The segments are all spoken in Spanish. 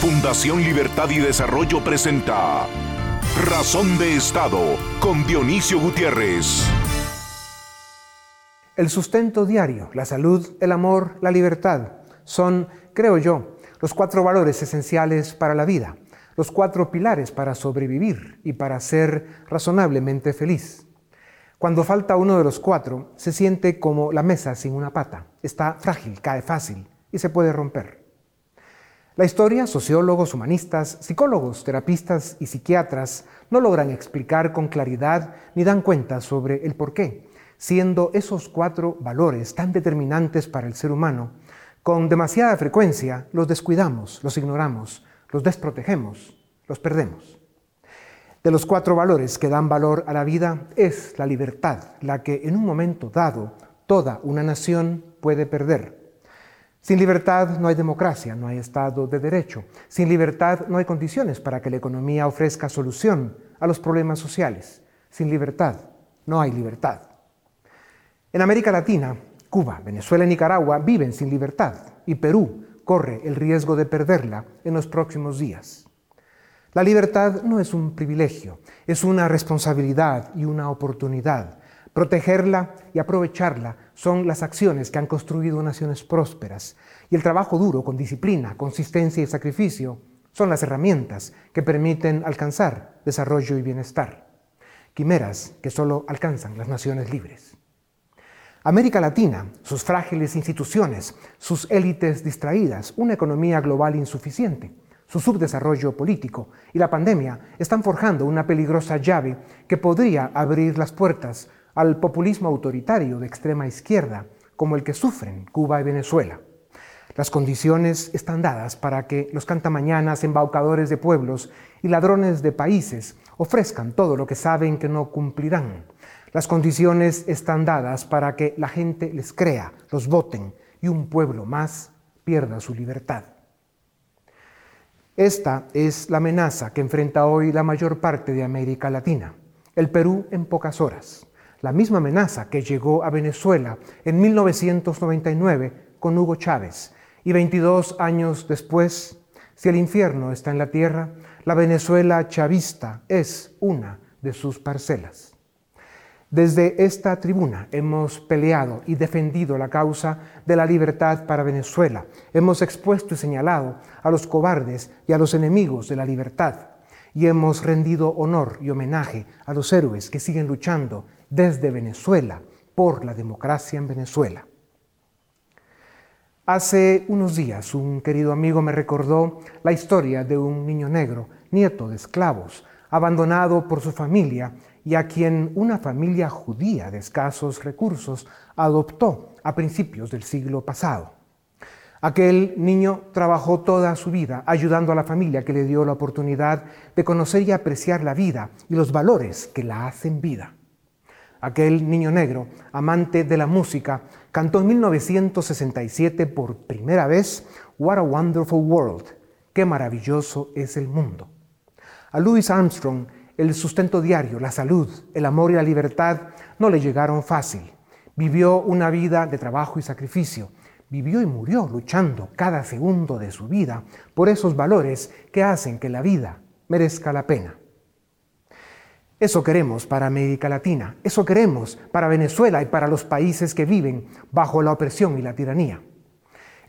Fundación Libertad y Desarrollo presenta Razón de Estado con Dionisio Gutiérrez. El sustento diario, la salud, el amor, la libertad son, creo yo, los cuatro valores esenciales para la vida, los cuatro pilares para sobrevivir y para ser razonablemente feliz. Cuando falta uno de los cuatro, se siente como la mesa sin una pata. Está frágil, cae fácil y se puede romper. La historia, sociólogos, humanistas, psicólogos, terapistas y psiquiatras no logran explicar con claridad ni dan cuenta sobre el porqué, siendo esos cuatro valores tan determinantes para el ser humano, con demasiada frecuencia los descuidamos, los ignoramos, los desprotegemos, los perdemos. De los cuatro valores que dan valor a la vida es la libertad, la que en un momento dado toda una nación puede perder sin libertad no hay democracia, no hay Estado de Derecho. Sin libertad no hay condiciones para que la economía ofrezca solución a los problemas sociales. Sin libertad no hay libertad. En América Latina, Cuba, Venezuela y Nicaragua viven sin libertad y Perú corre el riesgo de perderla en los próximos días. La libertad no es un privilegio, es una responsabilidad y una oportunidad. Protegerla y aprovecharla son las acciones que han construido naciones prósperas y el trabajo duro con disciplina, consistencia y sacrificio son las herramientas que permiten alcanzar desarrollo y bienestar. Quimeras que solo alcanzan las naciones libres. América Latina, sus frágiles instituciones, sus élites distraídas, una economía global insuficiente, su subdesarrollo político y la pandemia están forjando una peligrosa llave que podría abrir las puertas al populismo autoritario de extrema izquierda, como el que sufren Cuba y Venezuela. Las condiciones están dadas para que los cantamañanas, embaucadores de pueblos y ladrones de países ofrezcan todo lo que saben que no cumplirán. Las condiciones están dadas para que la gente les crea, los voten y un pueblo más pierda su libertad. Esta es la amenaza que enfrenta hoy la mayor parte de América Latina. El Perú en pocas horas la misma amenaza que llegó a Venezuela en 1999 con Hugo Chávez. Y 22 años después, si el infierno está en la tierra, la Venezuela chavista es una de sus parcelas. Desde esta tribuna hemos peleado y defendido la causa de la libertad para Venezuela. Hemos expuesto y señalado a los cobardes y a los enemigos de la libertad. Y hemos rendido honor y homenaje a los héroes que siguen luchando desde Venezuela por la democracia en Venezuela. Hace unos días un querido amigo me recordó la historia de un niño negro, nieto de esclavos, abandonado por su familia y a quien una familia judía de escasos recursos adoptó a principios del siglo pasado. Aquel niño trabajó toda su vida ayudando a la familia que le dio la oportunidad de conocer y apreciar la vida y los valores que la hacen vida aquel niño negro, amante de la música, cantó en 1967 por primera vez What a Wonderful World, qué maravilloso es el mundo. A Louis Armstrong, el sustento diario, la salud, el amor y la libertad no le llegaron fácil. Vivió una vida de trabajo y sacrificio. Vivió y murió luchando cada segundo de su vida por esos valores que hacen que la vida merezca la pena. Eso queremos para América Latina, eso queremos para Venezuela y para los países que viven bajo la opresión y la tiranía.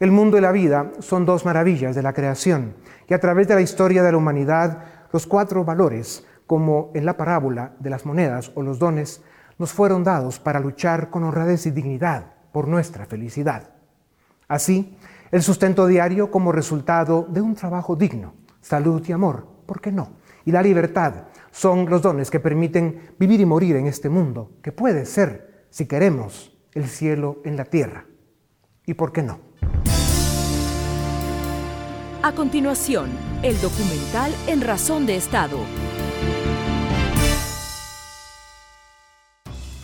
El mundo y la vida son dos maravillas de la creación y a través de la historia de la humanidad los cuatro valores, como en la parábola de las monedas o los dones, nos fueron dados para luchar con honradez y dignidad por nuestra felicidad. Así, el sustento diario como resultado de un trabajo digno, salud y amor, ¿por qué no? Y la libertad son los dones que permiten vivir y morir en este mundo, que puede ser, si queremos, el cielo en la tierra. ¿Y por qué no? A continuación, el documental En Razón de Estado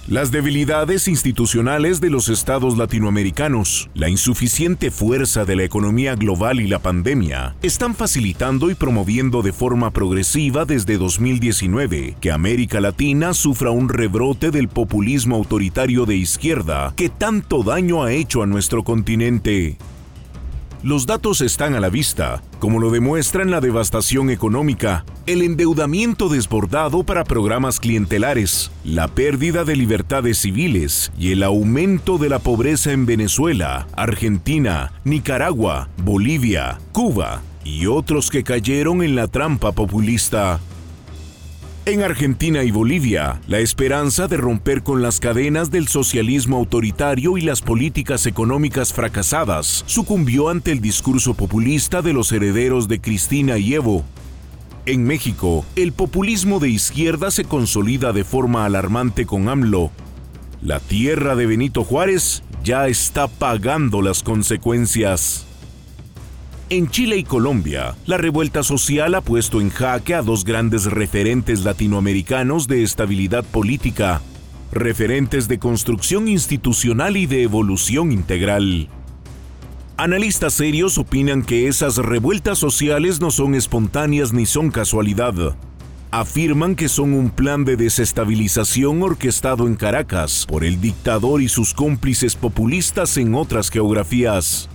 Las debilidades institucionales de los estados latinoamericanos, la insuficiente fuerza de la economía global y la pandemia están facilitando y promoviendo de forma progresiva desde 2019 que América Latina sufra un rebrote del populismo autoritario de izquierda que tanto daño ha hecho a nuestro continente. Los datos están a la vista, como lo demuestran la devastación económica, el endeudamiento desbordado para programas clientelares, la pérdida de libertades civiles y el aumento de la pobreza en Venezuela, Argentina, Nicaragua, Bolivia, Cuba y otros que cayeron en la trampa populista. En Argentina y Bolivia, la esperanza de romper con las cadenas del socialismo autoritario y las políticas económicas fracasadas sucumbió ante el discurso populista de los herederos de Cristina y Evo. En México, el populismo de izquierda se consolida de forma alarmante con AMLO. La tierra de Benito Juárez ya está pagando las consecuencias. En Chile y Colombia, la revuelta social ha puesto en jaque a dos grandes referentes latinoamericanos de estabilidad política, referentes de construcción institucional y de evolución integral. Analistas serios opinan que esas revueltas sociales no son espontáneas ni son casualidad. Afirman que son un plan de desestabilización orquestado en Caracas por el dictador y sus cómplices populistas en otras geografías.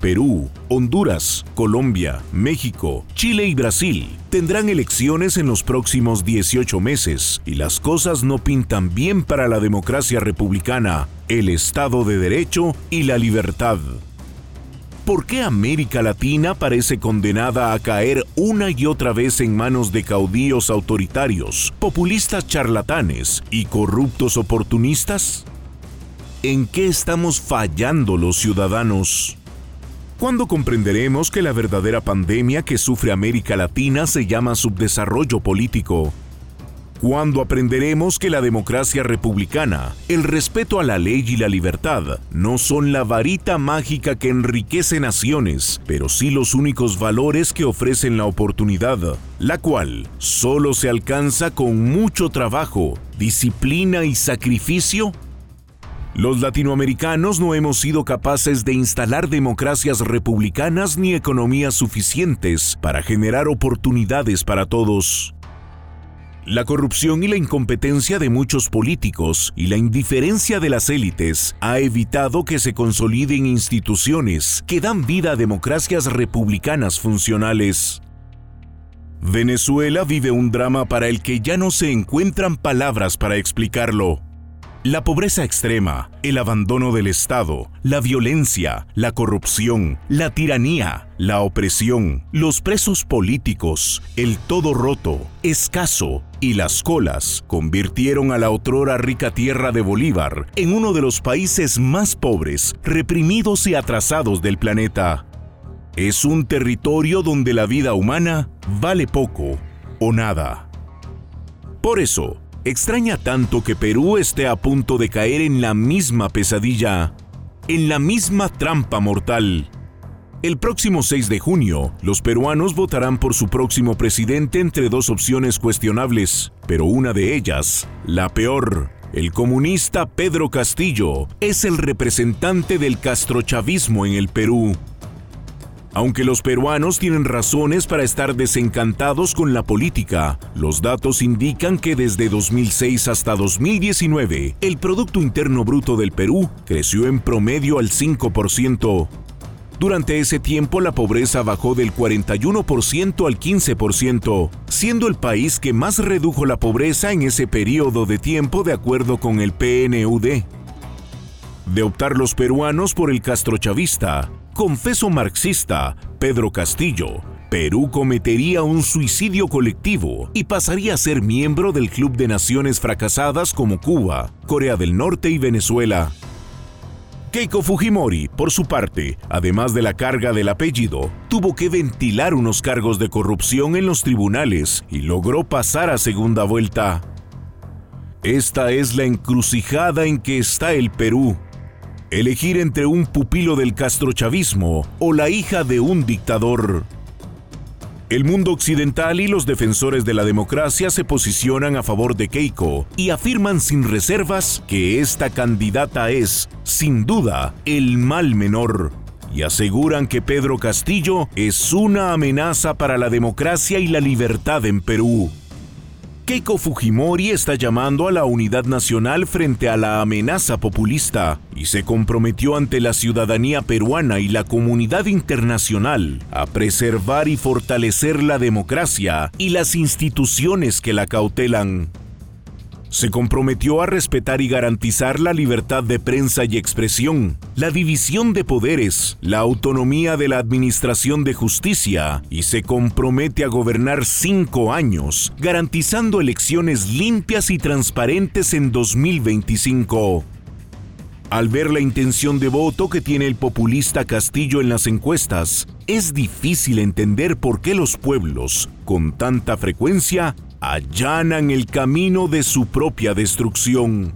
Perú, Honduras, Colombia, México, Chile y Brasil tendrán elecciones en los próximos 18 meses y las cosas no pintan bien para la democracia republicana, el Estado de Derecho y la libertad. ¿Por qué América Latina parece condenada a caer una y otra vez en manos de caudillos autoritarios, populistas charlatanes y corruptos oportunistas? ¿En qué estamos fallando los ciudadanos? ¿Cuándo comprenderemos que la verdadera pandemia que sufre América Latina se llama subdesarrollo político? ¿Cuándo aprenderemos que la democracia republicana, el respeto a la ley y la libertad no son la varita mágica que enriquece naciones, pero sí los únicos valores que ofrecen la oportunidad, la cual solo se alcanza con mucho trabajo, disciplina y sacrificio los latinoamericanos no hemos sido capaces de instalar democracias republicanas ni economías suficientes para generar oportunidades para todos. La corrupción y la incompetencia de muchos políticos y la indiferencia de las élites ha evitado que se consoliden instituciones que dan vida a democracias republicanas funcionales. Venezuela vive un drama para el que ya no se encuentran palabras para explicarlo. La pobreza extrema, el abandono del Estado, la violencia, la corrupción, la tiranía, la opresión, los presos políticos, el todo roto, escaso y las colas convirtieron a la otrora rica tierra de Bolívar en uno de los países más pobres, reprimidos y atrasados del planeta. Es un territorio donde la vida humana vale poco o nada. Por eso, Extraña tanto que Perú esté a punto de caer en la misma pesadilla, en la misma trampa mortal. El próximo 6 de junio, los peruanos votarán por su próximo presidente entre dos opciones cuestionables, pero una de ellas, la peor, el comunista Pedro Castillo, es el representante del castrochavismo en el Perú. Aunque los peruanos tienen razones para estar desencantados con la política, los datos indican que desde 2006 hasta 2019, el Producto Interno Bruto del Perú creció en promedio al 5%. Durante ese tiempo la pobreza bajó del 41% al 15%, siendo el país que más redujo la pobreza en ese periodo de tiempo de acuerdo con el PNUD. De optar los peruanos por el castrochavista, confeso marxista, Pedro Castillo, Perú cometería un suicidio colectivo y pasaría a ser miembro del Club de Naciones Fracasadas como Cuba, Corea del Norte y Venezuela. Keiko Fujimori, por su parte, además de la carga del apellido, tuvo que ventilar unos cargos de corrupción en los tribunales y logró pasar a segunda vuelta. Esta es la encrucijada en que está el Perú elegir entre un pupilo del castrochavismo o la hija de un dictador. El mundo occidental y los defensores de la democracia se posicionan a favor de Keiko y afirman sin reservas que esta candidata es, sin duda, el mal menor. Y aseguran que Pedro Castillo es una amenaza para la democracia y la libertad en Perú. Keiko Fujimori está llamando a la unidad nacional frente a la amenaza populista y se comprometió ante la ciudadanía peruana y la comunidad internacional a preservar y fortalecer la democracia y las instituciones que la cautelan se comprometió a respetar y garantizar la libertad de prensa y expresión, la división de poderes, la autonomía de la Administración de Justicia y se compromete a gobernar cinco años, garantizando elecciones limpias y transparentes en 2025. Al ver la intención de voto que tiene el populista Castillo en las encuestas, es difícil entender por qué los pueblos, con tanta frecuencia, allanan el camino de su propia destrucción.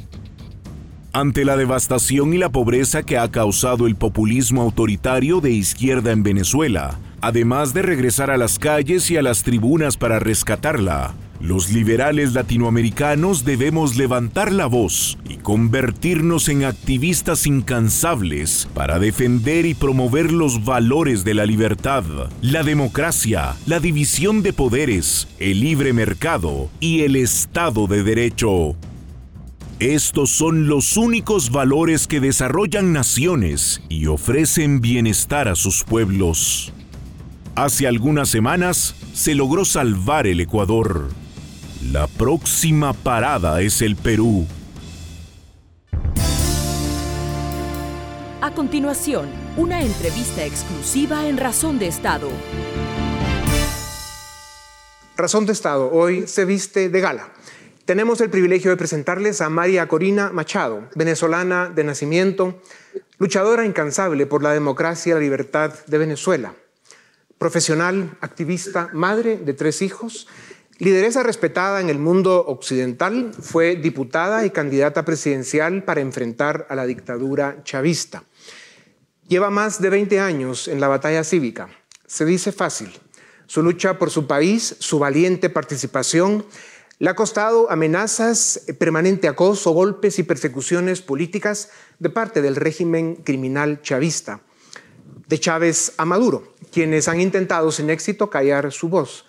Ante la devastación y la pobreza que ha causado el populismo autoritario de izquierda en Venezuela, además de regresar a las calles y a las tribunas para rescatarla, los liberales latinoamericanos debemos levantar la voz y convertirnos en activistas incansables para defender y promover los valores de la libertad, la democracia, la división de poderes, el libre mercado y el Estado de Derecho. Estos son los únicos valores que desarrollan naciones y ofrecen bienestar a sus pueblos. Hace algunas semanas se logró salvar el Ecuador. La próxima parada es el Perú. A continuación, una entrevista exclusiva en Razón de Estado. Razón de Estado hoy se viste de gala. Tenemos el privilegio de presentarles a María Corina Machado, venezolana de nacimiento, luchadora incansable por la democracia y la libertad de Venezuela, profesional, activista, madre de tres hijos Lideresa respetada en el mundo occidental, fue diputada y candidata presidencial para enfrentar a la dictadura chavista. Lleva más de 20 años en la batalla cívica. Se dice fácil. Su lucha por su país, su valiente participación, le ha costado amenazas, permanente acoso, golpes y persecuciones políticas de parte del régimen criminal chavista, de Chávez a Maduro, quienes han intentado sin éxito callar su voz.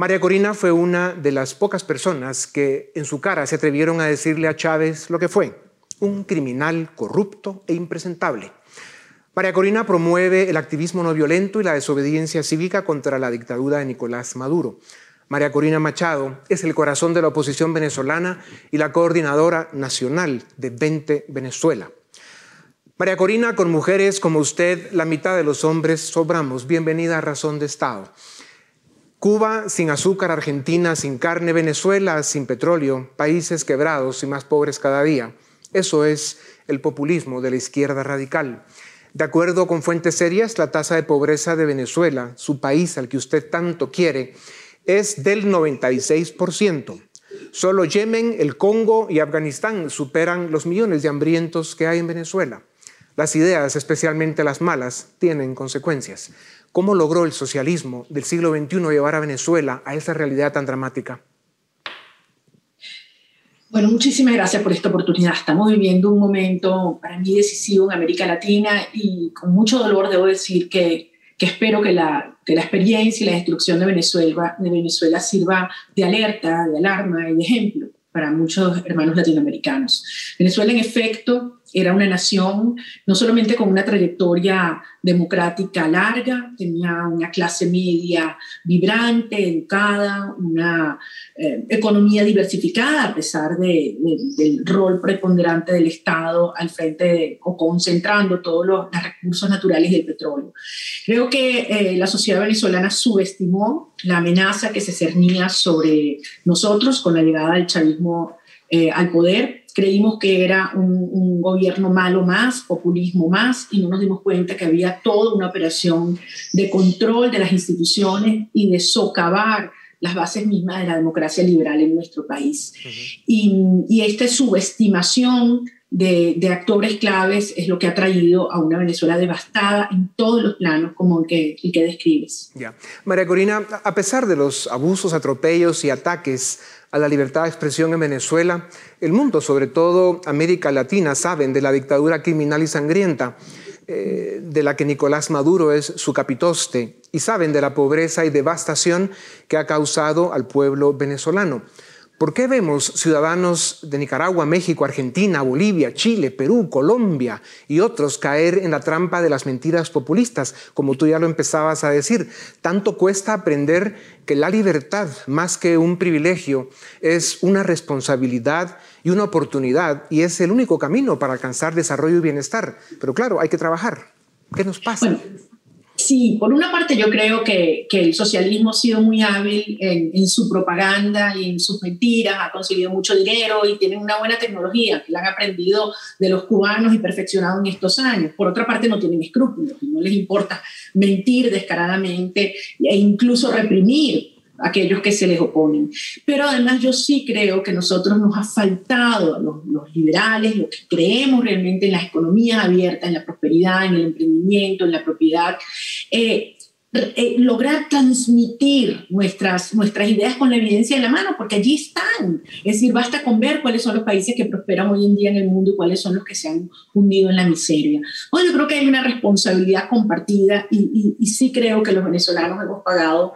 María Corina fue una de las pocas personas que en su cara se atrevieron a decirle a Chávez lo que fue, un criminal corrupto e impresentable. María Corina promueve el activismo no violento y la desobediencia cívica contra la dictadura de Nicolás Maduro. María Corina Machado es el corazón de la oposición venezolana y la coordinadora nacional de 20 Venezuela. María Corina, con mujeres como usted, la mitad de los hombres sobramos. Bienvenida a Razón de Estado. Cuba sin azúcar, Argentina sin carne, Venezuela sin petróleo, países quebrados y más pobres cada día. Eso es el populismo de la izquierda radical. De acuerdo con fuentes serias, la tasa de pobreza de Venezuela, su país al que usted tanto quiere, es del 96%. Solo Yemen, el Congo y Afganistán superan los millones de hambrientos que hay en Venezuela. Las ideas, especialmente las malas, tienen consecuencias. ¿Cómo logró el socialismo del siglo XXI llevar a Venezuela a esa realidad tan dramática? Bueno, muchísimas gracias por esta oportunidad. Estamos viviendo un momento para mí decisivo en América Latina y con mucho dolor debo decir que, que espero que la, que la experiencia y la destrucción de Venezuela, de Venezuela sirva de alerta, de alarma y de ejemplo para muchos hermanos latinoamericanos. Venezuela, en efecto, era una nación no solamente con una trayectoria democrática larga, tenía una clase media vibrante, educada, una eh, economía diversificada a pesar de, del rol preponderante del Estado al frente o concentrando todos los, recursos naturales del petróleo. Creo que eh, la sociedad venezolana subestimó la amenaza que se cernía sobre nosotros con la llegada del chavismo eh, al poder creímos que era un, gobierno malo más, populismo más, y no nos dimos cuenta que había toda una operación de control de las instituciones y de socavar las bases mismas de la democracia liberal en nuestro país. y, esta subestimación de, actores claves es lo que ha traído a una Venezuela devastada en todos los planos como el que, el que describes. Ya. María Corina, a pesar de los abusos, atropellos y ataques a la libertad de expresión en Venezuela, el mundo, sobre todo América Latina, saben de la dictadura criminal y sangrienta eh, de la que Nicolás Maduro es su capitoste y saben de la pobreza y devastación que ha causado al pueblo venezolano. ¿Por qué vemos ciudadanos de Nicaragua, México, Argentina, Bolivia, Chile, Perú, Colombia y otros caer en la trampa de las mentiras populistas, como tú ya lo empezabas a decir? Tanto cuesta aprender que la libertad, más que un privilegio, es una responsabilidad y una oportunidad y es el único camino para alcanzar desarrollo y bienestar. Pero claro, hay que trabajar. ¿Qué nos pasa? Sí, por una parte yo creo que, que el socialismo ha sido muy hábil en, en, su propaganda y en sus mentiras, ha conseguido mucho dinero y tienen una buena tecnología que la han aprendido de los cubanos y perfeccionado en estos años. Por otra parte no tienen escrúpulos, no les importa mentir descaradamente e incluso reprimir aquellos que se les oponen. Pero además yo sí creo que nosotros nos ha faltado, los, los liberales, los que creemos realmente en las economías abiertas, en la prosperidad, en el emprendimiento, en la propiedad, eh, eh, lograr transmitir nuestras, nuestras ideas con la evidencia en la mano, porque allí están. Es decir, basta con ver cuáles son los países que prosperan hoy en día en el mundo y cuáles son los que se han hundido en la miseria. Bueno, yo creo que hay una responsabilidad compartida y, sí creo que los venezolanos hemos pagado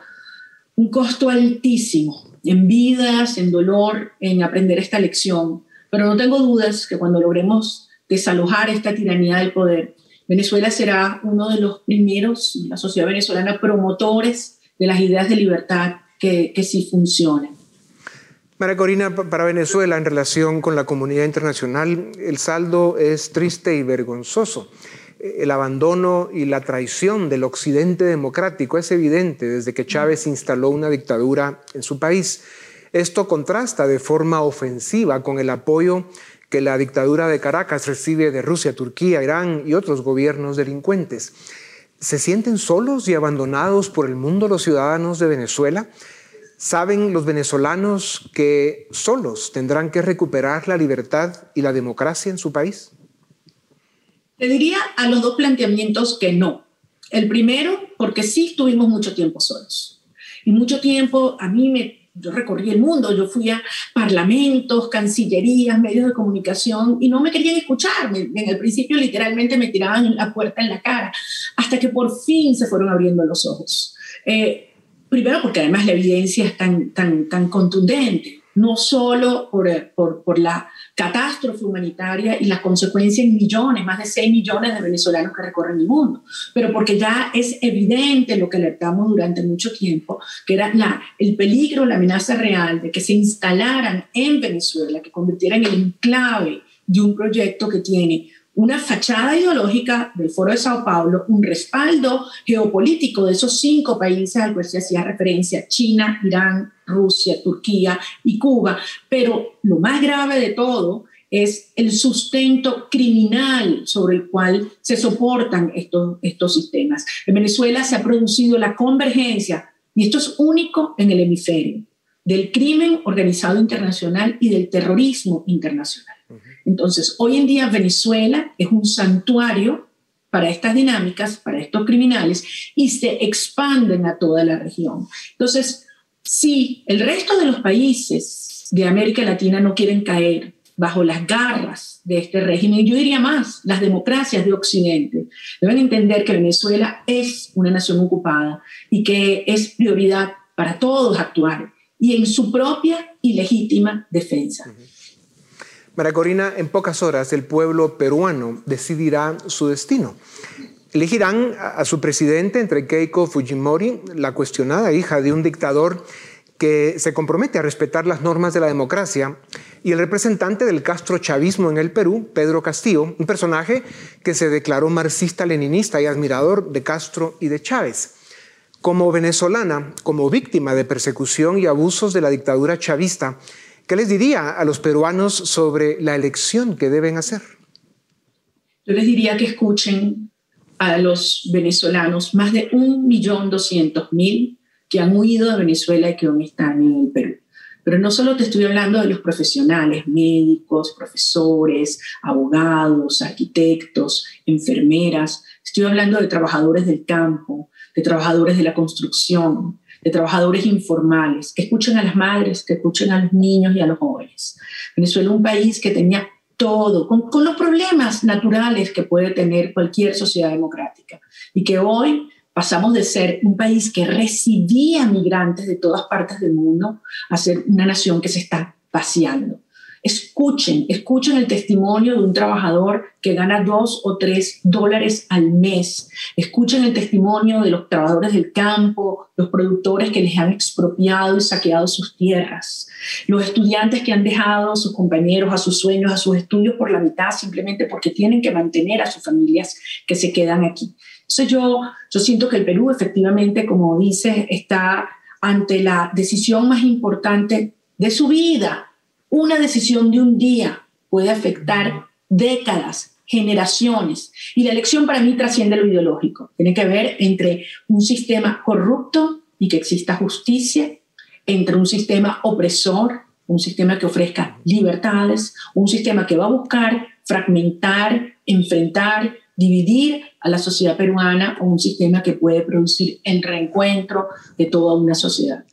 un costo altísimo en vidas, en dolor, en aprender esta lección. Pero no tengo dudas que cuando logremos desalojar esta tiranía del poder, Venezuela será uno de los primeros, la sociedad venezolana, promotores de las ideas de libertad que, que sí funcionen. María Corina, para Venezuela, en relación con la comunidad internacional, el saldo es triste y vergonzoso el abandono y la traición del occidente democrático es evidente desde que Chávez instaló una dictadura en su país. Esto contrasta de forma ofensiva con el apoyo que la dictadura de Caracas recibe de Rusia, Turquía, Irán y otros gobiernos delincuentes. ¿Se sienten solos y abandonados por el mundo los ciudadanos de Venezuela? ¿Saben los venezolanos que solos tendrán que recuperar la libertad y la democracia en su país? Te diría a los dos planteamientos que no. El primero, porque sí estuvimos mucho tiempo solos. Y mucho tiempo a mí me yo recorrí el mundo, yo fui a parlamentos, cancillerías, medios de comunicación y no me querían escuchar. En el principio literalmente me tiraban la puerta en la cara, hasta que por fin se fueron abriendo los ojos. Eh, primero porque además la evidencia es tan, tan, tan contundente, no solo por, por, por la catástrofe humanitaria y las consecuencias en millones, más de 6 millones de venezolanos que recorren el mundo, pero porque ya es evidente lo que alertamos durante mucho tiempo, que era la, el peligro, la amenaza real de que se instalaran en Venezuela, que convirtieran el enclave de un proyecto que tiene una fachada ideológica del Foro de Sao Paulo, un respaldo geopolítico de esos cinco países al cual se hacía referencia, China, Irán, Rusia, Turquía y Cuba. Pero lo más grave de todo es el sustento criminal sobre el cual se soportan estos, estos sistemas. En Venezuela se ha producido la convergencia, y esto es único en el hemisferio, del crimen organizado internacional y del terrorismo internacional. Entonces, hoy en día Venezuela es un santuario para estas dinámicas, para estos criminales, y se expanden a toda la región. Entonces, si el resto de los países de América Latina no quieren caer bajo las garras de este régimen, yo diría más, las democracias de Occidente deben entender que Venezuela es una nación ocupada y que es prioridad para todos actuar y en su propia y legítima defensa. María Corina, en pocas horas el pueblo peruano decidirá su destino. Elegirán a su presidente entre Keiko Fujimori, la cuestionada hija de un dictador que se compromete a respetar las normas de la democracia, y el representante del Castro chavismo en el Perú, Pedro Castillo, un personaje que se declaró marxista-leninista y admirador de Castro y de Chávez. Como venezolana, como víctima de persecución y abusos de la dictadura chavista, ¿Qué les diría a los peruanos sobre la elección que deben hacer? Yo les diría que escuchen a los venezolanos, más de 1.200.000 que han huido de Venezuela y que aún están en el Perú. Pero no solo te estoy hablando de los profesionales, médicos, profesores, abogados, arquitectos, enfermeras, estoy hablando de trabajadores del campo, de trabajadores de la construcción, de trabajadores informales, que escuchen a las madres, que escuchen a los niños y a los jóvenes. Venezuela es un país que tenía todo, con, con los problemas naturales que puede tener cualquier sociedad democrática, y que hoy pasamos de ser un país que recibía migrantes de todas partes del mundo a ser una nación que se está vaciando. Escuchen, escuchen el testimonio de un trabajador que gana dos o tres dólares al mes. Escuchen el testimonio de los trabajadores del campo, los productores que les han expropiado y saqueado sus tierras, los estudiantes que han dejado a sus compañeros, a sus sueños, a sus estudios por la mitad simplemente porque tienen que mantener a sus familias que se quedan aquí. Entonces yo, yo siento que el Perú efectivamente, como dice, está ante la decisión más importante de su vida una decisión de un día puede afectar décadas, generaciones. Y la elección para mí trasciende lo ideológico. Tiene que ver entre un sistema corrupto y que exista justicia, entre un sistema opresor, un sistema que ofrezca libertades, un sistema que va a buscar fragmentar, enfrentar, dividir a la sociedad peruana o un sistema que puede producir el reencuentro de toda una sociedad.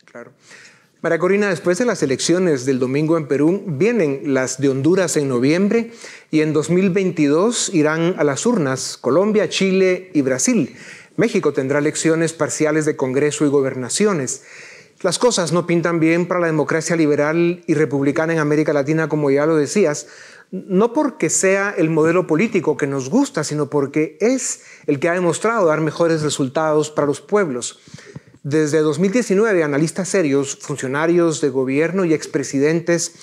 María Corina, después de las elecciones del domingo en Perú, vienen las de Honduras en noviembre y en 2022 irán a las urnas Colombia, Chile y Brasil. México tendrá elecciones parciales de Congreso y gobernaciones. Las cosas no pintan bien para la democracia liberal y republicana en América Latina, como ya lo decías, no porque sea el modelo político que nos gusta, sino porque es el que ha demostrado dar mejores resultados para los pueblos. Desde 2019, analistas serios, funcionarios de gobierno y expresidentes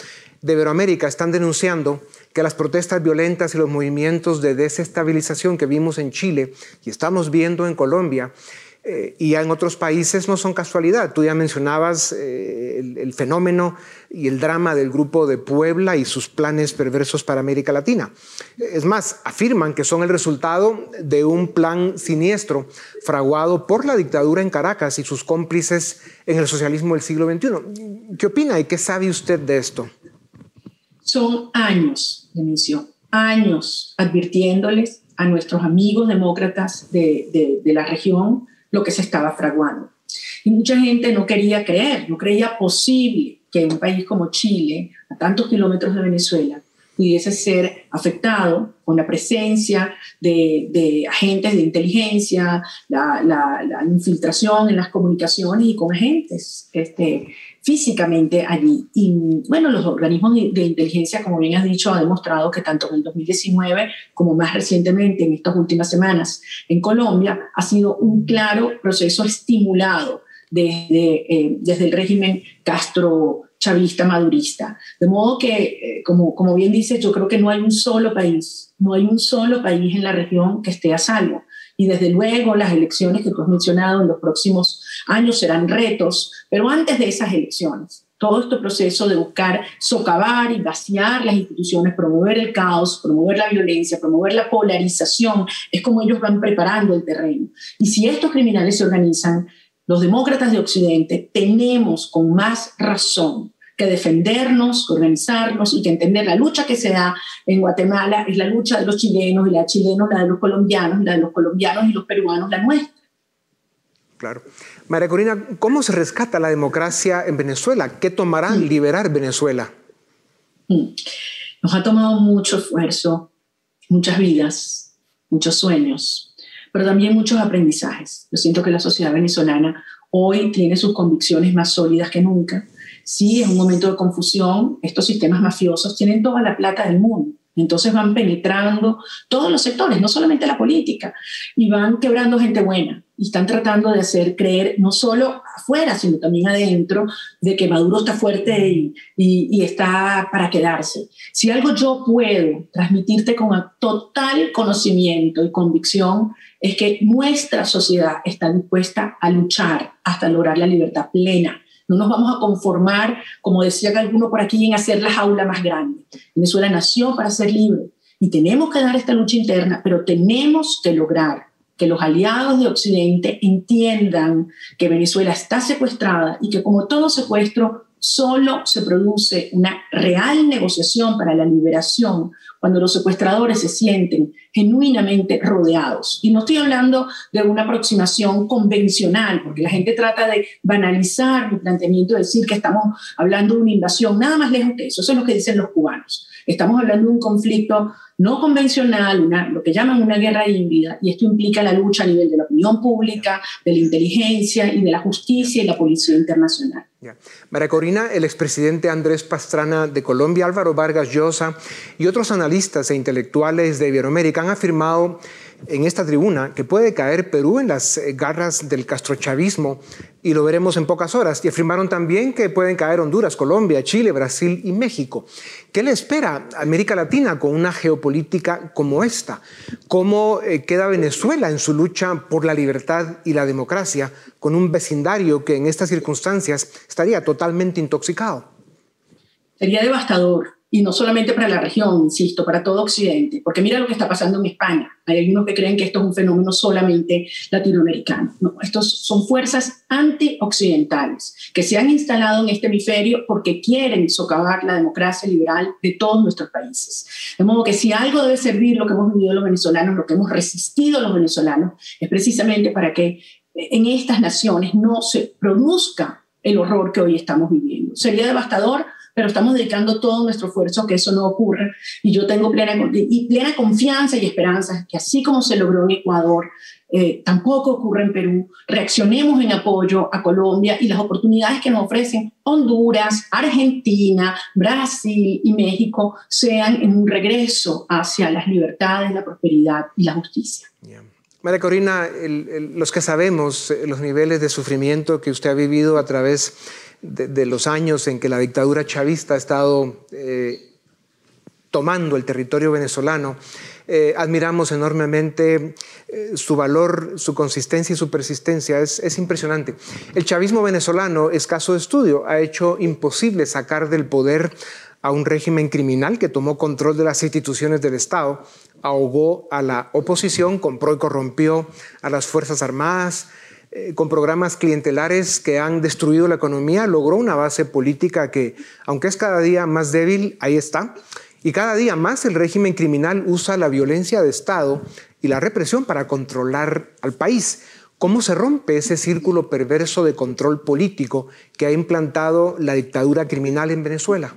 de Iberoamérica están denunciando que las protestas violentas y los movimientos de desestabilización que vimos en Chile y estamos viendo en Colombia eh, y en otros países no son casualidad. Tú ya mencionabas eh, el, fenómeno y el drama del grupo de Puebla y sus planes perversos para América Latina. Es más, afirman que son el resultado de un plan siniestro fraguado por la dictadura en Caracas y sus cómplices en el socialismo del siglo XXI. ¿Qué opina y qué sabe usted de esto? Son años de misión, años advirtiéndoles a nuestros amigos demócratas de, de la región lo que se estaba fraguando. Y mucha gente no quería creer, no creía posible que un país como Chile, a tantos kilómetros de Venezuela, pudiese ser afectado con la presencia de, agentes de inteligencia, la, la, infiltración en las comunicaciones y con agentes este, físicamente allí. Y bueno, los organismos de, inteligencia, como bien has dicho, han demostrado que tanto en el 2019 como más recientemente en estas últimas semanas en Colombia ha sido un claro proceso estimulado desde, eh, desde el régimen Castro chavista madurista. De modo que, eh, como, como bien dices, yo creo que no hay un solo país, no hay un solo país en la región que esté a salvo. Y desde luego las elecciones que tú has mencionado en los próximos años serán retos, pero antes de esas elecciones, todo este proceso de buscar socavar y vaciar las instituciones, promover el caos, promover la violencia, promover la polarización, es como ellos van preparando el terreno. Y si estos criminales se organizan, los demócratas de Occidente tenemos con más razón que defendernos, organizarnos y que entender la lucha que se da en Guatemala es la lucha de los chilenos y la chilenos, la de los colombianos, la de los colombianos y los peruanos, la nuestra. Claro. María Corina, ¿cómo se rescata la democracia en Venezuela? ¿Qué tomará mm. liberar Venezuela? Mm. Nos ha tomado mucho esfuerzo, muchas vidas, muchos sueños, pero también muchos aprendizajes. Yo siento que la sociedad venezolana hoy tiene sus convicciones más sólidas que nunca sí es un momento de confusión, estos sistemas mafiosos tienen toda la plata del mundo. Entonces van penetrando todos los sectores, no solamente la política, y van quebrando gente buena. Y están tratando de hacer creer, no solo afuera, sino también adentro, de que Maduro está fuerte y, y está para quedarse. Si algo yo puedo transmitirte con total conocimiento y convicción, es que nuestra sociedad está dispuesta a luchar hasta lograr la libertad plena no nos vamos a conformar, como decía alguno por aquí, en hacer la jaula más grande. Venezuela nació para ser libre y tenemos que dar esta lucha interna, pero tenemos que lograr que los aliados de Occidente entiendan que Venezuela está secuestrada y que como todo secuestro solo se produce una real negociación para la liberación cuando los secuestradores se sienten genuinamente rodeados. Y no estoy hablando de una aproximación convencional, porque la gente trata de banalizar mi planteamiento, de decir que estamos hablando de una invasión, nada más lejos de eso, eso es lo que dicen los cubanos. Estamos hablando de un conflicto no convencional, una, lo que llaman una guerra híbrida, y esto implica la lucha a nivel de la opinión pública, de la inteligencia y de la justicia y la policía internacional. María Corina, el expresidente Andrés Pastrana de Colombia, Álvaro Vargas Llosa y otros analistas e intelectuales de Iberoamérica han afirmado en esta tribuna que puede caer Perú en las eh, garras del castrochavismo y lo veremos en pocas horas. Y afirmaron también que pueden caer Honduras, Colombia, Chile, Brasil y México. ¿Qué le espera a América Latina con una geopolítica como esta? ¿Cómo eh, queda Venezuela en su lucha por la libertad y la democracia con un vecindario que en estas circunstancias estaría totalmente intoxicado? Sería devastador y no solamente para la región, insisto, para todo Occidente, porque mira lo que está pasando en España. Hay algunos que creen que esto es un fenómeno solamente latinoamericano. No, estos son fuerzas antioccidentales que se han instalado en este hemisferio porque quieren socavar la democracia liberal de todos nuestros países. De modo que si algo debe servir lo que hemos vivido los venezolanos, lo que hemos resistido los venezolanos, es precisamente para que en estas naciones no se produzca el horror que hoy estamos viviendo. Sería devastador pero estamos dedicando todo nuestro esfuerzo a que eso no ocurra. Y yo tengo plena, y plena confianza y esperanza que así como se logró en Ecuador, eh, tampoco ocurre en Perú. Reaccionemos en apoyo a Colombia y las oportunidades que nos ofrecen Honduras, Argentina, Brasil y México sean en un regreso hacia las libertades, la prosperidad y la justicia. María Corina, los que sabemos eh, los niveles de sufrimiento que usted ha vivido a través de, los años en que la dictadura chavista ha estado eh, tomando el territorio venezolano, eh, admiramos enormemente eh, su valor, su consistencia y su persistencia. Es, es, impresionante. El chavismo venezolano, escaso de estudio, ha hecho imposible sacar del poder a un régimen criminal que tomó control de las instituciones del Estado, ahogó a la oposición, compró y corrompió a las Fuerzas Armadas, eh, con programas clientelares que han destruido la economía, logró una base política que, aunque es cada día más débil, ahí está. Y cada día más el régimen criminal usa la violencia de Estado y la represión para controlar al país. ¿Cómo se rompe ese círculo perverso de control político que ha implantado la dictadura criminal en Venezuela?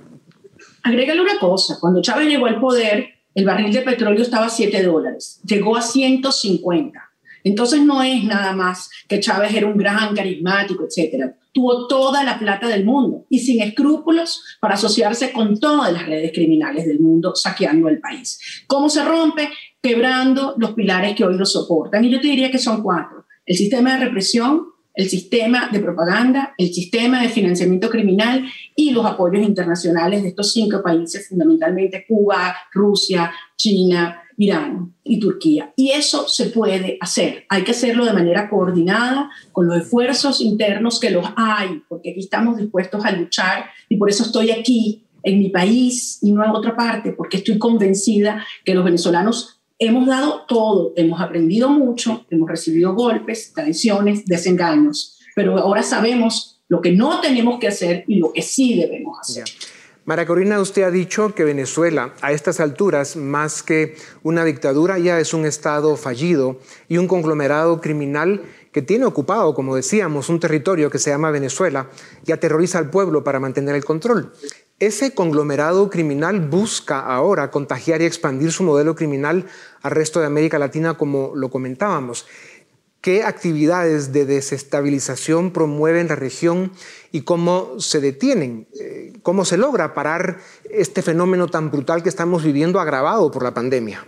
Agrégale una cosa, cuando Chávez llegó al poder, el barril de petróleo estaba a 7 dólares, llegó a 150. Entonces no es nada más que Chávez era un gran carismático, etcétera. Tuvo toda la plata del mundo y sin escrúpulos para asociarse con todas las redes criminales del mundo, saqueando el país. ¿Cómo se rompe? Quebrando los pilares que hoy lo soportan. Y yo te diría que son cuatro. El sistema de represión, el sistema de propaganda, el sistema de financiamiento criminal y los apoyos internacionales de estos cinco países, fundamentalmente Cuba, Rusia, China, Irán y Turquía. Y eso se puede hacer. Hay que hacerlo de manera coordinada con los esfuerzos internos que los hay, porque aquí estamos dispuestos a luchar y por eso estoy aquí en mi país y no en otra parte, porque estoy convencida que los venezolanos hemos dado todo, hemos aprendido mucho, hemos recibido golpes, traiciones, desengaños, pero ahora sabemos lo que no tenemos que hacer y lo que sí debemos hacer. María Corina, usted ha dicho que Venezuela, a estas alturas, más que una dictadura, ya es un Estado fallido y un conglomerado criminal que tiene ocupado, como decíamos, un territorio que se llama Venezuela y aterroriza al pueblo para mantener el control. Ese conglomerado criminal busca ahora contagiar y expandir su modelo criminal al resto de América Latina, como lo comentábamos. ¿Qué actividades de desestabilización promueven la región y cómo se detienen? Eh, ¿Cómo se logra parar este fenómeno tan brutal que estamos viviendo agravado por la pandemia?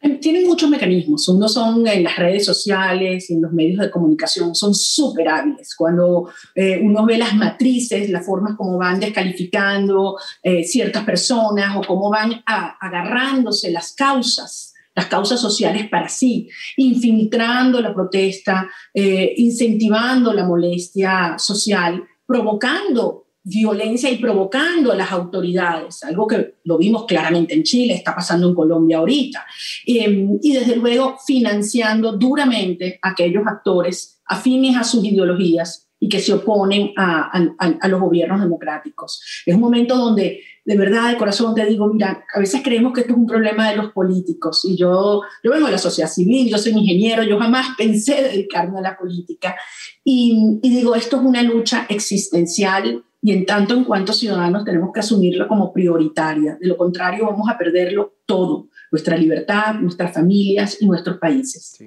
Eh, tienen muchos mecanismos. Uno son en las redes sociales, en los medios de comunicación, son súper hábiles. Cuando eh, uno ve las matrices, las formas como van descalificando ciertas personas o cómo van agarrándose las causas las causas sociales para sí, infiltrando la protesta, eh, incentivando la molestia social, provocando violencia y provocando a las autoridades, algo que lo vimos claramente en Chile, está pasando en Colombia ahorita, em, y desde luego financiando duramente a aquellos actores afines a sus ideologías y que se oponen a, a, los gobiernos democráticos. Es un momento donde, de verdad, de corazón te digo, mira, a veces creemos que esto es un problema de los políticos y yo, yo vengo de la sociedad civil, yo soy ingeniero, yo jamás pensé dedicarme a la política y, y digo, esto es una lucha existencial y en tanto en cuanto ciudadanos tenemos que asumirlo como prioritaria. De lo contrario, vamos a perderlo todo, nuestra libertad, nuestras familias y nuestros países.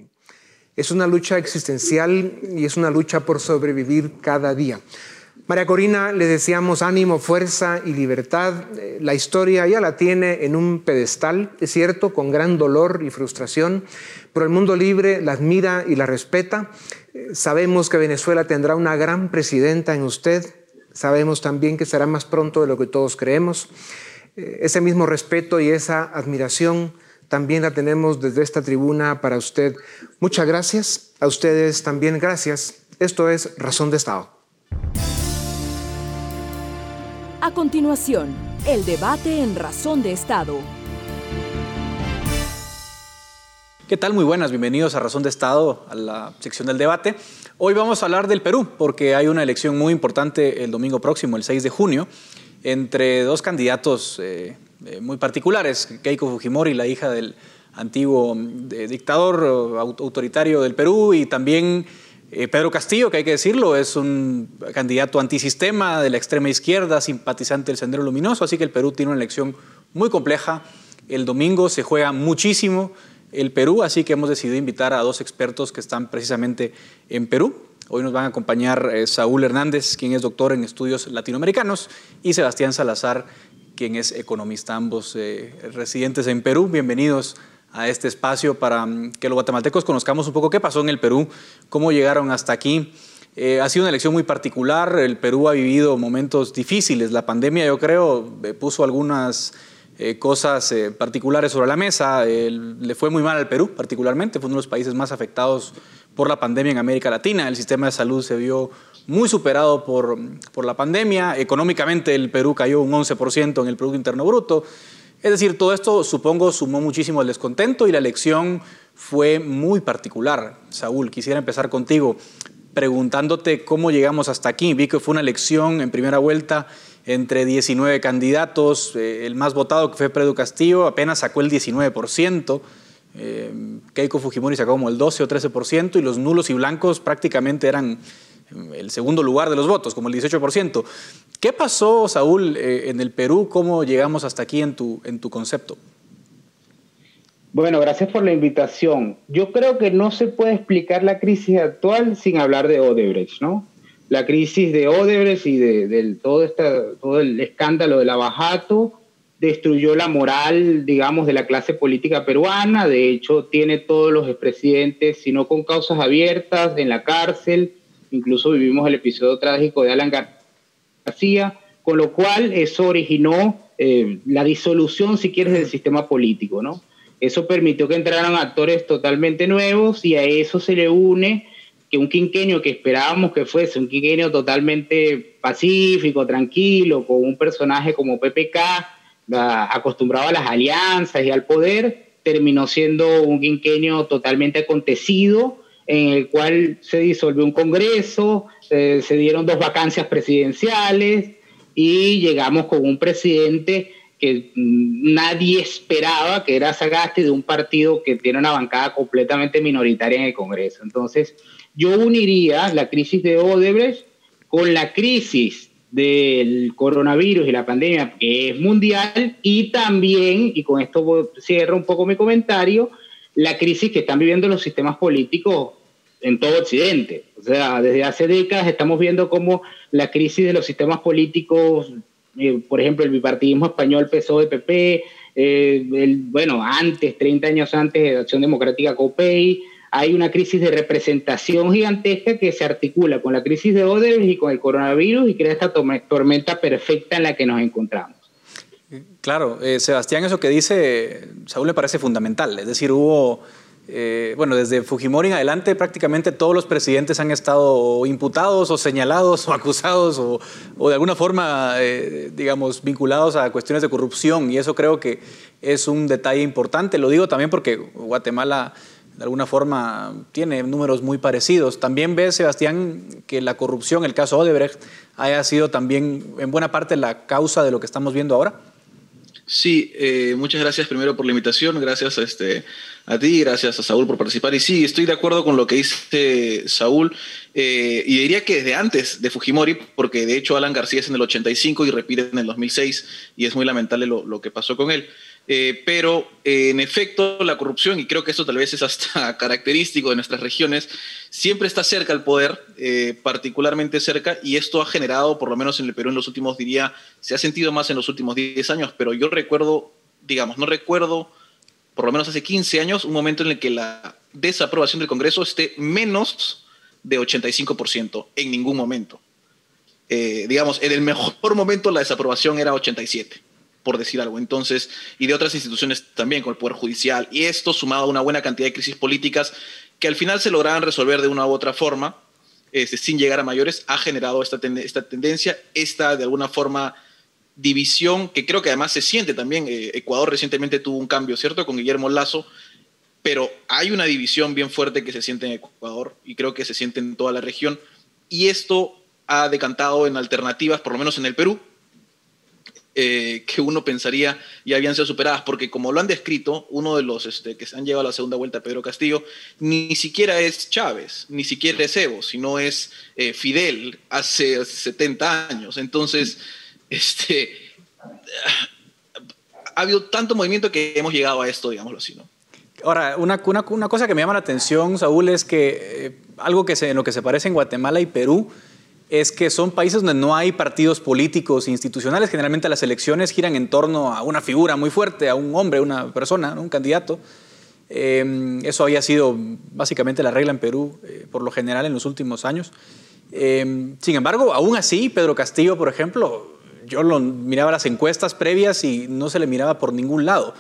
Es una lucha existencial y es una lucha por sobrevivir cada día. María Corina, le deseamos ánimo, fuerza y libertad. Eh, la historia ya la tiene en un pedestal, es cierto, con gran dolor y frustración, pero el mundo libre la admira y la respeta. Eh, sabemos que Venezuela tendrá una gran presidenta en usted. Sabemos también que será más pronto de lo que todos creemos. Eh, ese mismo respeto y esa admiración también la tenemos desde esta tribuna para usted. Muchas gracias. A ustedes también gracias. Esto es Razón de Estado. A continuación, el debate en Razón de Estado. ¿Qué tal? Muy buenas, bienvenidos a Razón de Estado, a la sección del debate. Hoy vamos a hablar del Perú, porque hay una elección muy importante el domingo próximo, el 6 de junio, entre dos candidatos eh, eh, muy particulares, Keiko Fujimori, la hija del antiguo eh, dictador autoritario del Perú, y también eh, Pedro Castillo, que hay que decirlo, es un candidato antisistema de la extrema izquierda, simpatizante del Sendero Luminoso, así que el Perú tiene una elección muy compleja. El domingo se juega muchísimo el Perú, así que hemos decidido invitar a dos expertos que están precisamente en Perú. Hoy nos van a acompañar eh, Saúl Hernández, quien es doctor en estudios latinoamericanos, y Sebastián Salazar, quien es economista, ambos eh, residentes en Perú. Bienvenidos a este espacio para mm, que los guatemaltecos conozcamos un poco qué pasó en el Perú, cómo llegaron hasta aquí. Eh, ha sido una elección muy particular, el Perú ha vivido momentos difíciles, la pandemia yo creo eh, puso algunas eh, cosas particulares sobre la mesa, le fue muy mal al Perú particularmente, fue uno de los países más afectados por la pandemia en América Latina, el sistema de salud se vio muy superado por, por la pandemia, económicamente el Perú cayó un 11% en el Producto Interno Bruto, es decir, todo esto supongo sumó muchísimo al descontento y la elección fue muy particular. Saúl, quisiera empezar contigo preguntándote cómo llegamos hasta aquí. Vi que fue una elección en primera vuelta entre 19 candidatos, eh, el más votado que fue Pedro Castillo apenas sacó el 19%, eh, Keiko Fujimori sacó como el 12 o 13% y los nulos y blancos prácticamente eran el segundo lugar de los votos, como el 18%. ¿Qué pasó, Saúl, eh, en el Perú? ¿Cómo llegamos hasta aquí en tu, en tu concepto? Bueno, gracias por la invitación. Yo creo que no se puede explicar la crisis actual sin hablar de Odebrecht, ¿no? La crisis de Odebrecht y de, todo, todo el escándalo del abajato destruyó la moral, digamos, de la clase política peruana. De hecho, tiene todos los expresidentes, si no con causas abiertas, en la cárcel. Incluso vivimos el episodio trágico de Alan García con lo cual eso originó eh, la disolución, si quieres, del sistema político, ¿no? Eso permitió que entraran actores totalmente nuevos y a eso se le une que un quinquenio que esperábamos que fuese un quinquenio totalmente pacífico, tranquilo, con un personaje como PPK, acostumbrado a las alianzas y al poder, terminó siendo un quinquenio totalmente acontecido, en el cual se disolvió un Congreso, eh, se dieron dos vacancias presidenciales y llegamos con un presidente que nadie esperaba, que era Sagasti, de un partido que tiene una bancada completamente minoritaria en el Congreso. Entonces, yo uniría la crisis de Odebrecht con la crisis del coronavirus y la pandemia, que es mundial, y también, y con esto cierro un poco mi comentario, la crisis que están viviendo los sistemas políticos en todo Occidente. O sea, desde hace décadas estamos viendo cómo la crisis de los sistemas políticos, eh, por ejemplo, el bipartidismo español PSOE-PP, eh, el, bueno, antes, 30 años antes de Acción Democrática COPEI, hay una crisis de representación gigantesca que se articula con la crisis de Odebrecht y con el coronavirus y crea esta tormenta perfecta en la que nos encontramos. Claro, eh, Sebastián, eso que dice Saúl me parece fundamental. Es decir, hubo eh, bueno, desde Fujimori en adelante prácticamente todos los presidentes han estado imputados o señalados o acusados o, de alguna forma, eh, digamos, vinculados a cuestiones de corrupción y eso creo que es un detalle importante. Lo digo también porque Guatemala de alguna forma tiene números muy parecidos. También ve, Sebastián, que la corrupción, el caso Odebrecht, haya sido también en buena parte la causa de lo que estamos viendo ahora. Sí, eh, muchas gracias primero por la invitación, gracias a, este, a ti, gracias a Saúl por participar. Y sí, estoy de acuerdo con lo que dice Saúl, eh, y diría que desde antes de Fujimori, porque de hecho Alan García es en el 85 y repite en el 2006, y es muy lamentable lo, lo que pasó con él. Eh, pero eh, en efecto la corrupción, y creo que eso tal vez es hasta característico de nuestras regiones, siempre está cerca al poder, eh, particularmente cerca, y esto ha generado, por lo menos en el Perú en los últimos, diría, se ha sentido más en los últimos 10 años, pero yo recuerdo, digamos, no recuerdo, por lo menos hace 15 años, un momento en el que la desaprobación del Congreso esté menos de 85% en ningún momento. digamos, en el mejor momento la desaprobación era 87 por decir algo. Entonces, y de otras instituciones también, con el Poder Judicial. Y esto, sumado a una buena cantidad de crisis políticas que al final se lograban resolver de una u otra forma, este, sin llegar a mayores, ha generado esta, esta tendencia, esta de alguna forma división que creo que además se siente también. Eh, Ecuador recientemente tuvo un cambio, ¿cierto? Con Guillermo Lazo, pero hay una división bien fuerte que se siente en Ecuador y creo que se siente en toda la región. Y esto ha decantado en alternativas, por lo menos en el Perú, eh, que uno pensaría ya habían sido superadas, porque como lo han descrito, uno de los este, que se han llegado a la segunda vuelta, Pedro Castillo, ni siquiera es Chávez, ni siquiera es Evo, sino es eh, Fidel hace 70 años. Entonces, este, ha habido tanto movimiento que hemos llegado a esto, digámoslo así, ¿no? Ahora, una, una, una cosa que me llama la atención, Saúl, es que eh, algo que se, en lo que se parece en Guatemala y Perú, es que son países donde no hay partidos políticos institucionales. Generalmente las elecciones giran en torno a una figura muy fuerte, a un hombre, una persona, un candidato. Eh, eso había sido básicamente la regla en Perú eh, por lo general en los últimos años. Eh, sin embargo, aún así, Pedro Castillo, por ejemplo, yo lo miraba las encuestas previas y no se le miraba por ningún lado.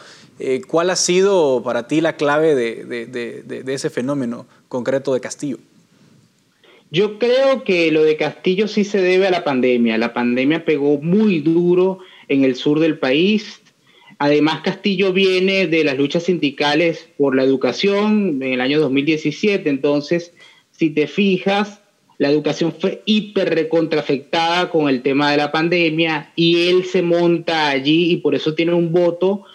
¿Cuál ha sido para ti la clave de ese fenómeno concreto de Castillo? Yo creo que lo de Castillo sí se debe a la pandemia. La pandemia pegó muy duro en el sur del país. Además, Castillo viene de las luchas sindicales por la educación en el año 2017. Entonces, si te fijas, la educación fue hiper recontrafectada con el tema de la pandemia y él se monta allí y por eso tiene un voto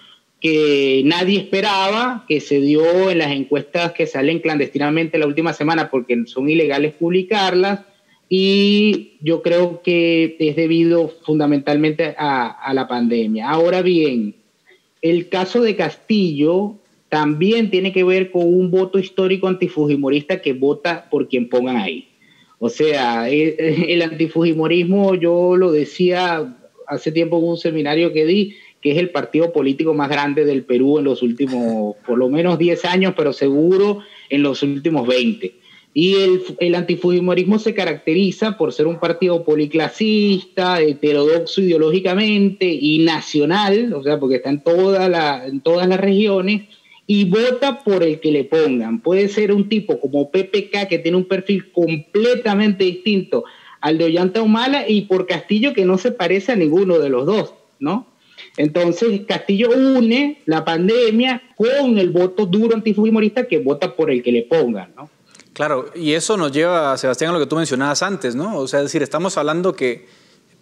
que nadie esperaba, que se dio en las encuestas que salen clandestinamente la última semana porque son ilegales publicarlas, y yo creo que es debido fundamentalmente a, la pandemia. Ahora bien, el caso de Castillo también tiene que ver con un voto histórico antifujimorista que vota por quien pongan ahí. O sea, el, el antifujimorismo, yo lo decía hace tiempo en un seminario que di, que es el partido político más grande del Perú en los últimos, por lo menos 10 años, pero seguro en los últimos 20. Y el, el antifujimorismo se caracteriza por ser un partido policlasista, heterodoxo ideológicamente y nacional, o sea, porque está en, toda la, en todas las regiones, y vota por el que le pongan. Puede ser un tipo como PPK, que tiene un perfil completamente distinto al de Ollanta Humala, y por Castillo, que no se parece a ninguno de los dos, ¿no? Entonces, Castillo une la pandemia con el voto duro antifujimorista que vota por el que le pongan, ¿no? Claro, y eso nos lleva, Sebastián, a lo que tú mencionabas antes, ¿no? O sea, es decir, estamos hablando que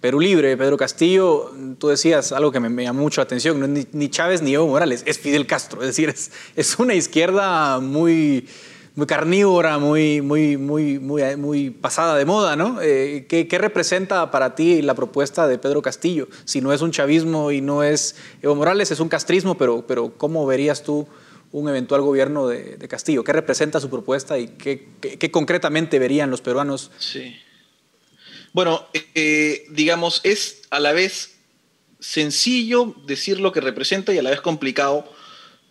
Perú Libre, Pedro Castillo, tú decías algo que me, llamó mucho la atención, no es ni, Chávez ni Evo Morales, es Fidel Castro, es decir, es una izquierda muy muy carnívora, muy, muy, muy, muy, muy pasada de moda, ¿no? Eh, ¿qué, representa para ti la propuesta de Pedro Castillo? Si no es un chavismo y no es Evo Morales, es un castrismo, pero, pero ¿cómo verías tú un eventual gobierno de, Castillo? ¿Qué representa su propuesta y qué, qué, concretamente verían los peruanos? Sí. Bueno, eh, digamos, es a la vez sencillo decir lo que representa y a la vez complicado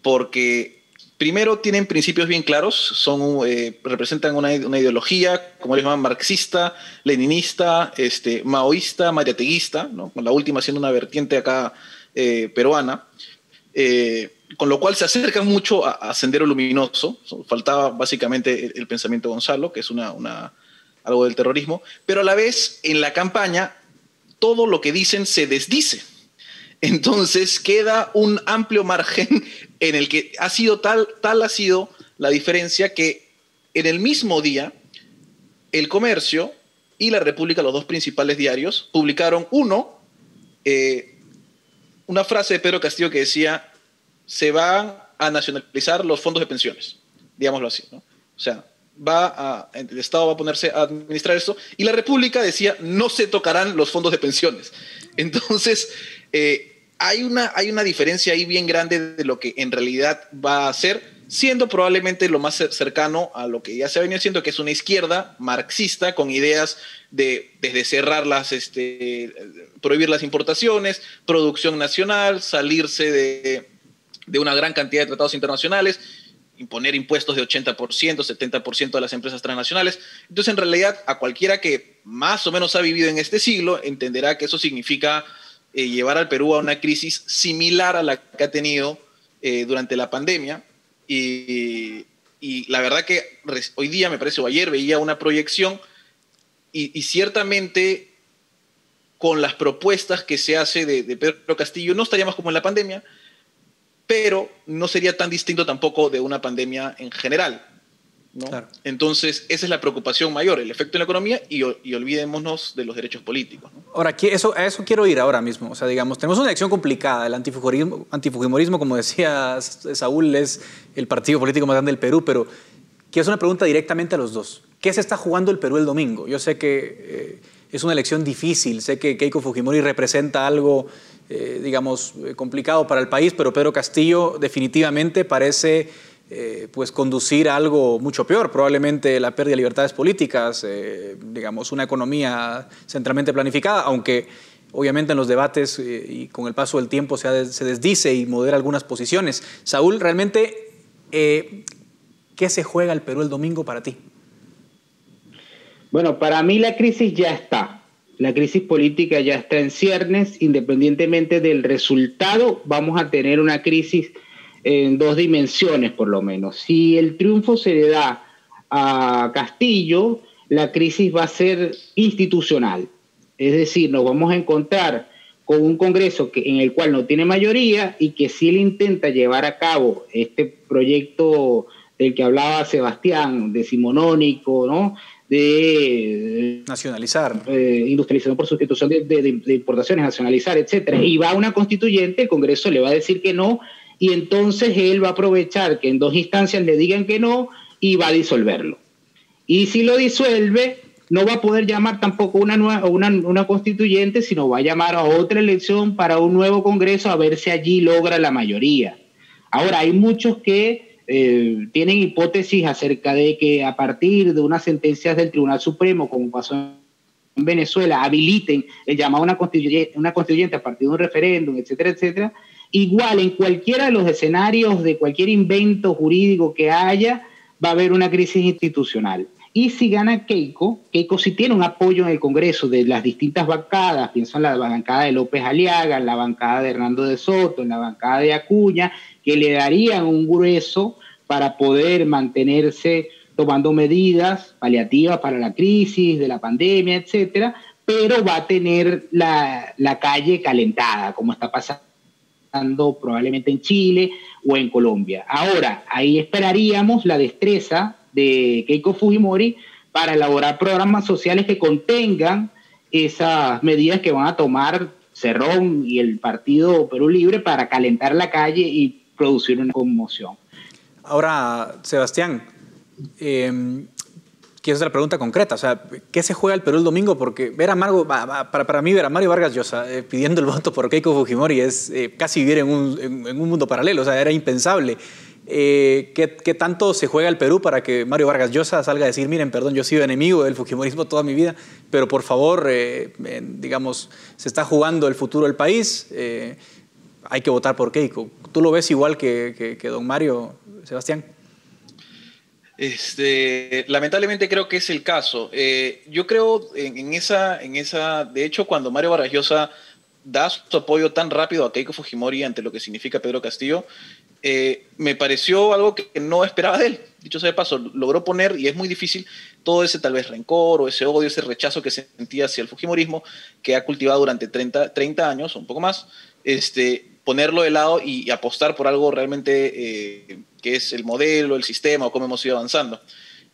porque primero tienen principios bien claros, son, eh, representan una, ideología, como les llaman, marxista, leninista, este, maoísta, mariateguista, ¿no? con la última siendo una vertiente acá eh, peruana, eh, con lo cual se acercan mucho a, Sendero Luminoso, faltaba básicamente el, pensamiento Gonzalo, que es una, una, algo del terrorismo, pero a la vez en la campaña todo lo que dicen se desdice. Entonces queda un amplio margen en el que ha sido tal, tal ha sido la diferencia que en el mismo día el comercio y la República, los dos principales diarios, publicaron uno, eh, una frase de Pedro Castillo que decía, se van a nacionalizar los fondos de pensiones, digámoslo así, ¿no? O sea, va a, el Estado va a ponerse a administrar esto, y la República decía, no se tocarán los fondos de pensiones. Entonces, eh, hay, una, hay una diferencia ahí bien grande de lo que en realidad va a ser, siendo probablemente lo más cercano a lo que ya se ha venido haciendo, que es una izquierda marxista con ideas de desde cerrar las, este, prohibir las importaciones, producción nacional, salirse de, de una gran cantidad de tratados internacionales, imponer impuestos de 80%, 70% a las empresas transnacionales. Entonces, en realidad, a cualquiera que más o menos ha vivido en este siglo, entenderá que eso significa eh, llevar al Perú a una crisis similar a la que ha tenido eh, durante la pandemia. Y, la verdad que hoy día, me parece, o ayer veía una proyección y, ciertamente con las propuestas que se hace de, de Pedro Castillo, no estaríamos como en la pandemia, pero no sería tan distinto tampoco de una pandemia en general. Entonces, esa es la preocupación mayor, el efecto en la economía y, olvidémonos de los derechos políticos. Ahora, eso, a eso quiero ir ahora mismo. O sea, digamos, tenemos una elección complicada. El antifujimorismo, antifujimorismo, como decía Saúl, es el partido político más grande del Perú, pero quiero hacer una pregunta directamente a los dos. ¿Qué se está jugando el Perú el domingo? Yo sé que eh, es una elección difícil, sé que Keiko Fujimori representa algo eh, digamos, eh, complicado para el país, pero Pedro Castillo definitivamente parece eh, pues conducir a algo mucho peor, probablemente la pérdida de libertades políticas, digamos, una economía centralmente planificada, aunque obviamente en los debates y con el paso del tiempo se, se, desdice y modera algunas posiciones. Saúl, realmente, ¿qué se juega el Perú el domingo para ti? Bueno, para mí la crisis ya está. La crisis política ya está en ciernes, independientemente del resultado, vamos a tener una crisis en dos dimensiones por lo menos. Si el triunfo se le da a Castillo, la crisis va a ser institucional. Es decir, nos vamos a encontrar con un Congreso que, en el cual no tiene mayoría y que si él intenta llevar a cabo este proyecto del que hablaba Sebastián, decimonónico, ¿no? de nacionalizar, eh, industrialización por sustitución de, importaciones, nacionalizar, etcétera, y va a una constituyente, el Congreso le va a decir que no, y entonces él va a aprovechar que en dos instancias le digan que no y va a disolverlo. Y si lo disuelve, no va a poder llamar tampoco una, nueva, una, una constituyente, sino va a llamar a otra elección para un nuevo Congreso a ver si allí logra la mayoría. Ahora, hay muchos que eh, tienen hipótesis acerca de que a partir de unas sentencias del Tribunal Supremo, como pasó en Venezuela, habiliten el llamado a una constituyente, una constituyente a partir de un referéndum, etcétera, etcétera. Igual en cualquiera de los escenarios de cualquier invento jurídico que haya, va a haber una crisis institucional. Y si gana Keiko, Keiko sí tiene un apoyo en el Congreso de las distintas bancadas, pienso en la bancada de López Aliaga, en la bancada de Hernando de Soto, en la bancada de Acuña, que le darían un grueso para poder mantenerse tomando medidas paliativas para la crisis de la pandemia, etcétera, pero va a tener la, la calle calentada, como está pasando probablemente en Chile o en Colombia. Ahora, ahí esperaríamos la destreza de Keiko Fujimori para elaborar programas sociales que contengan esas medidas que van a tomar Cerrón y el Partido Perú Libre para calentar la calle y producir una conmoción. Ahora, Sebastián, eh, quiero hacer la pregunta concreta. O sea, ¿qué se juega el Perú el domingo? Porque ver a Mario, para, para mí ver a Mario Vargas Llosa eh, pidiendo el voto por Keiko Fujimori es eh, casi vivir en un, en, un, mundo paralelo. O sea, era impensable. Eh, ¿qué, ¿qué, tanto se juega el Perú para que Mario Vargas Llosa salga a decir, miren, perdón, yo he sido enemigo del Fujimorismo toda mi vida, pero por favor, digamos, se está jugando el futuro del país, hay que votar por Keiko. ¿Tú lo ves igual que, que don Mario? Sebastián. Este, lamentablemente creo que es el caso. Eh, yo creo en, esa, en esa, de hecho, cuando Mario Barajosa da su apoyo tan rápido a Keiko Fujimori ante lo que significa Pedro Castillo, eh, me pareció algo que no esperaba de él. Dicho sea de paso, logró poner, y es muy difícil, todo ese tal vez rencor o ese odio, ese rechazo que sentía hacia el Fujimorismo, que ha cultivado durante 30, 30 años o un poco más, este, ponerlo de lado y, apostar por algo realmente eh, que es el modelo, el sistema o cómo hemos ido avanzando.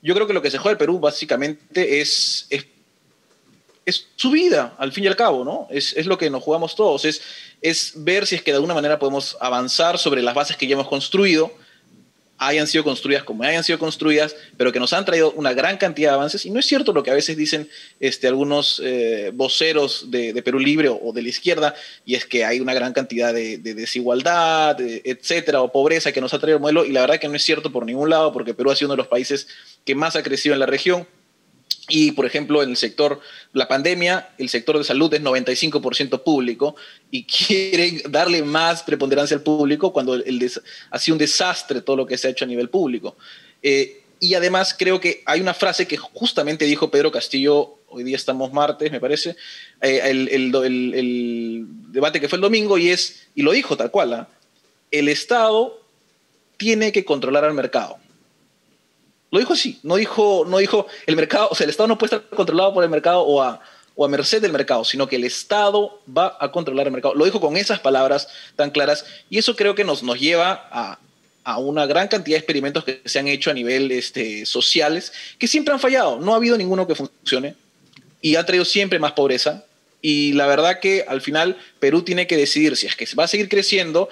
Yo creo que lo que se juega el Perú básicamente es, es su vida, al fin y al cabo, ¿no? Es, es lo que nos jugamos todos, es, es ver si es que de alguna manera podemos avanzar sobre las bases que ya hemos construido hayan sido construidas como hayan sido construidas, pero que nos han traído una gran cantidad de avances. Y no es cierto lo que a veces dicen este, algunos eh, voceros de, Perú Libre o, de la izquierda, y es que hay una gran cantidad de, desigualdad, etcétera, o pobreza que nos ha traído el modelo. Y la verdad que no es cierto por ningún lado, porque Perú ha sido uno de los países que más ha crecido en la región. Y, por ejemplo, en el sector, la pandemia, el sector de salud es 95% público y quieren darle más preponderancia al público cuando el ha sido un desastre todo lo que se ha hecho a nivel público. Eh, y además creo que hay una frase que justamente dijo Pedro Castillo, hoy día estamos martes, me parece, eh, el, debate que fue el domingo, y es, y lo dijo tal cual, ¿ah? el Estado tiene que controlar al mercado. Lo dijo así, no dijo, no dijo el mercado, o sea, el Estado no puede estar controlado por el mercado o a, o a merced del mercado, sino que el Estado va a controlar el mercado. Lo dijo con esas palabras tan claras y eso creo que nos, nos lleva a, a una gran cantidad de experimentos que se han hecho a nivel este, sociales que siempre han fallado. No ha habido ninguno que funcione y ha traído siempre más pobreza. Y la verdad que al final Perú tiene que decidir si es que va a seguir creciendo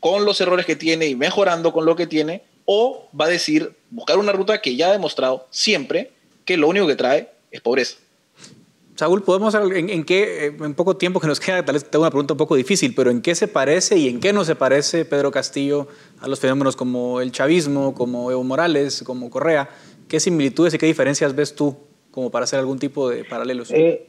con los errores que tiene y mejorando con lo que tiene o va a decir buscar una ruta que ya ha demostrado siempre que lo único que trae es pobreza. Saúl, podemos en, en qué, eh, en poco tiempo que nos queda, tal vez tengo una pregunta un poco difícil, pero ¿en qué se parece y en qué no se parece Pedro Castillo a los fenómenos como el chavismo, como Evo Morales, como Correa? ¿Qué similitudes y qué diferencias ves tú como para hacer algún tipo de paralelos? Eh,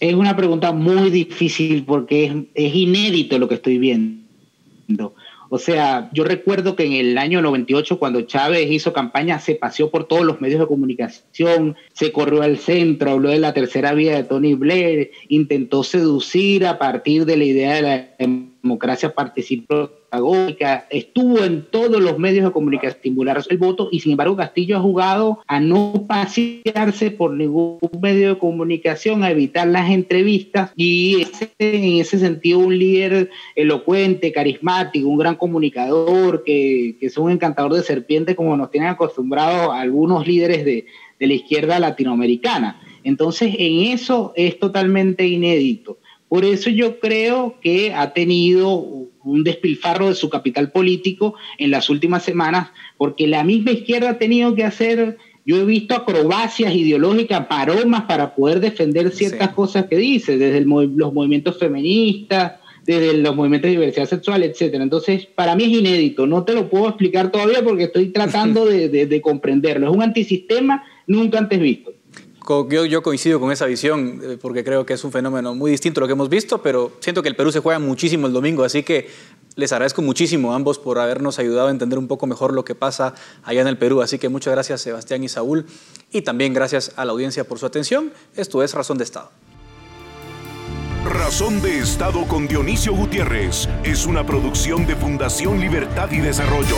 es una pregunta muy difícil porque es, es inédito lo que estoy viendo. O sea, yo recuerdo que en el año 98, cuando Chávez hizo campaña, se paseó por todos los medios de comunicación, se corrió al centro, habló de la tercera vía de Tony Blair, intentó seducir a partir de la idea de la democracia participativa estuvo en todos los medios de comunicación estimular el voto y sin embargo Castillo ha jugado a no pasearse por ningún medio de comunicación, a evitar las entrevistas y en ese sentido un líder elocuente, carismático, un gran comunicador, que, es un encantador de serpiente como nos tienen acostumbrados algunos líderes de, de la izquierda latinoamericana. Entonces en eso es totalmente inédito. Por eso yo creo que ha tenido un despilfarro de su capital político en las últimas semanas, porque la misma izquierda ha tenido que hacer, yo he visto acrobacias ideológicas, paromas para poder defender ciertas cosas que dice, desde los movimientos feministas, desde los movimientos de diversidad sexual, etcétera. Entonces, para mí es inédito, no te lo puedo explicar todavía porque estoy tratando de comprenderlo. Es un antisistema nunca antes visto. Yo, coincido con esa visión eh, porque creo que es un fenómeno muy distinto a lo que hemos visto, pero siento que el Perú se juega muchísimo el domingo, así que les agradezco muchísimo a ambos por habernos ayudado a entender un poco mejor lo que pasa allá en el Perú. Así que muchas gracias Sebastián y Saúl y también gracias a la audiencia por su atención. Esto es Razón de Estado. Razón de Estado con Dionisio Gutiérrez es una producción de Fundación Libertad y Desarrollo.